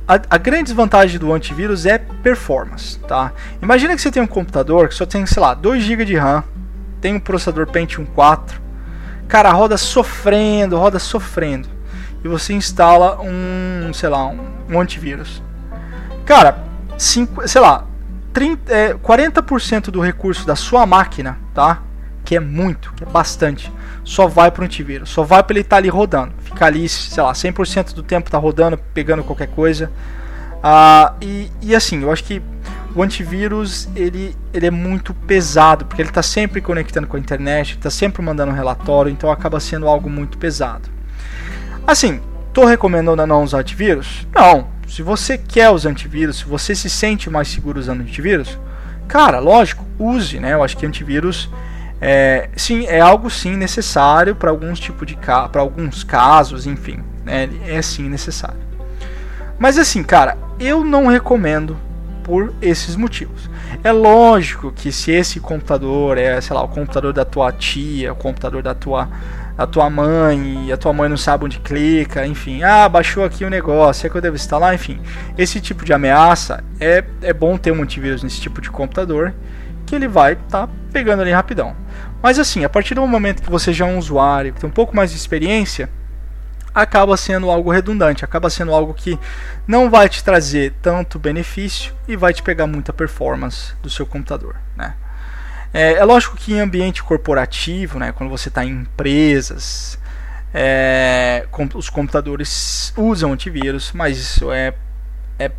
A, a, grande desvantagem do antivírus é performance, tá? Imagina que você tem um computador que só tem, sei lá, 2 GB de RAM, tem um processador Pentium 4, cara, roda sofrendo, roda sofrendo, e você instala um, sei lá, um, um antivírus. Cara, cinco, sei lá, 30, é, 40% do recurso da sua máquina, tá? Que é muito, que é bastante, só vai para o antivírus, só vai para ele estar tá ali rodando. Fica ali, sei lá, 100% do tempo tá rodando, pegando qualquer coisa. Ah, e, e assim, eu acho que o antivírus ele, ele é muito pesado, porque ele está sempre conectando com a internet, está sempre mandando um relatório, então acaba sendo algo muito pesado. Assim, Tô recomendando não usar antivírus? Não. Se você quer usar antivírus, se você se sente mais seguro usando antivírus, cara, lógico, use, né? Eu acho que antivírus é, sim, é algo sim necessário para alguns tipos de para alguns casos, enfim, né? É sim necessário. Mas assim, cara, eu não recomendo por esses motivos. É lógico que se esse computador é, sei lá, o computador da tua tia, o computador da tua a tua mãe e a tua mãe não sabe onde clica, enfim, ah, baixou aqui o um negócio, é que eu devo instalar, enfim. Esse tipo de ameaça é, é bom ter um antivírus nesse tipo de computador que ele vai estar tá pegando ali rapidão. Mas assim, a partir do momento que você já é um usuário, que tem um pouco mais de experiência, acaba sendo algo redundante, acaba sendo algo que não vai te trazer tanto benefício e vai te pegar muita performance do seu computador, né? É, é lógico que em ambiente corporativo, né, quando você está em empresas, é, com, os computadores usam antivírus, mas isso é, é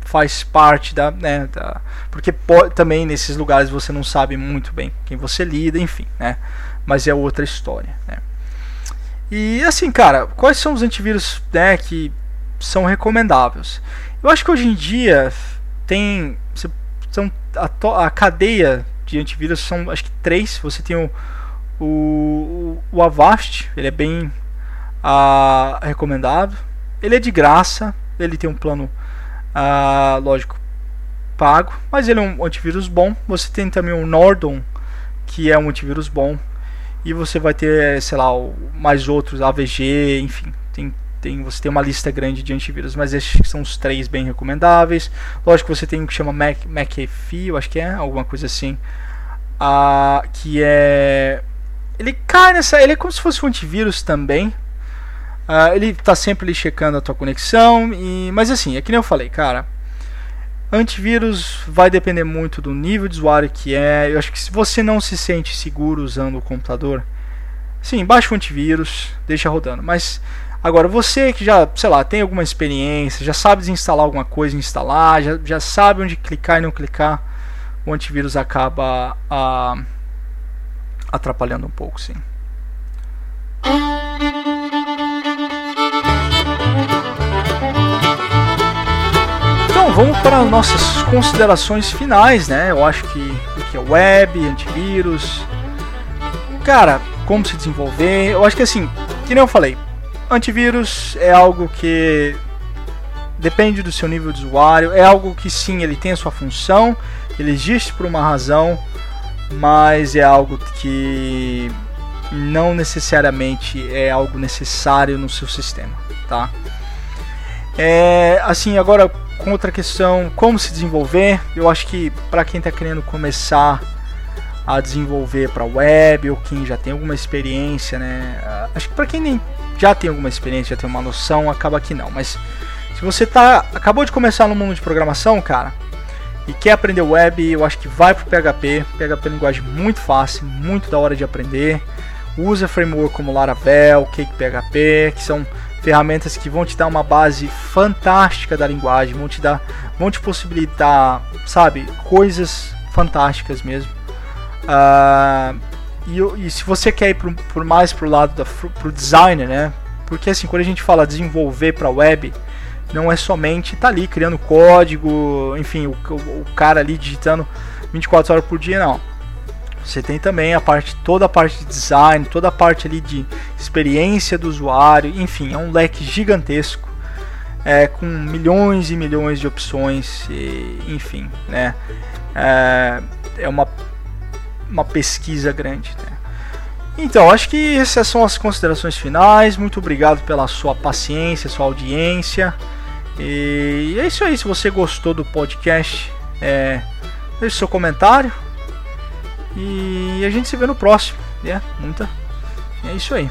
faz parte da, né, da porque também nesses lugares você não sabe muito bem quem você lida, enfim, né, mas é outra história, né. E assim, cara, quais são os antivírus né, que são recomendáveis? Eu acho que hoje em dia tem são a, a cadeia de antivírus são acho que três. Você tem o, o, o Avast, ele é bem uh, recomendado. Ele é de graça, ele tem um plano, uh, lógico, pago, mas ele é um antivírus bom. Você tem também o Nordon, que é um antivírus bom. E você vai ter, sei lá, mais outros, AVG, enfim, tem tem, você tem uma lista grande de antivírus, mas esses são os três bem recomendáveis. Lógico você tem o que chama Mac, McAfee, eu acho que é, alguma coisa assim. Uh, que é. Ele cai nessa. Ele é como se fosse um antivírus também. Uh, ele está sempre ali checando a tua conexão. E, mas assim, é que nem eu falei, cara. Antivírus vai depender muito do nível de usuário que é. Eu acho que se você não se sente seguro usando o computador, sim, baixa o antivírus, deixa rodando. Mas Agora, você que já, sei lá, tem alguma experiência, já sabe desinstalar alguma coisa, instalar, já, já sabe onde clicar e não clicar, o antivírus acaba ah, atrapalhando um pouco, sim. Então, vamos para nossas considerações finais, né? Eu acho que o que é web, antivírus, cara, como se desenvolver. Eu acho que assim, que nem eu falei, antivírus é algo que depende do seu nível de usuário, é algo que sim, ele tem a sua função, ele existe por uma razão, mas é algo que não necessariamente é algo necessário no seu sistema, tá? É, assim, agora com outra questão, como se desenvolver, eu acho que para quem está querendo começar a desenvolver para web ou quem já tem alguma experiência, né? Acho que para quem nem já tem alguma experiência, já tem uma noção, acaba que não. Mas se você tá acabou de começar no mundo de programação, cara, e quer aprender web, eu acho que vai pro PHP. PHP é uma linguagem muito fácil, muito da hora de aprender. Usa framework como Laravel, CakePHP, que são ferramentas que vão te dar uma base fantástica da linguagem, vão te dar, vão te possibilitar, sabe, coisas fantásticas mesmo. Uh, e, e, se você quer ir por, por mais pro lado da pro designer, né? Porque assim, quando a gente fala desenvolver para web, não é somente estar tá ali criando código, enfim, o, o, o cara ali digitando 24 horas por dia, não. Você tem também a parte, toda a parte de design, toda a parte ali de experiência do usuário, enfim, é um leque gigantesco, é, com milhões e milhões de opções, e, enfim, né? É, é uma, uma pesquisa grande, né? Então, acho que essas são as considerações finais. Muito obrigado pela sua paciência, sua audiência. E é isso aí. Se você gostou do podcast, é, deixe seu comentário. E a gente se vê no próximo. É, muita. É isso aí.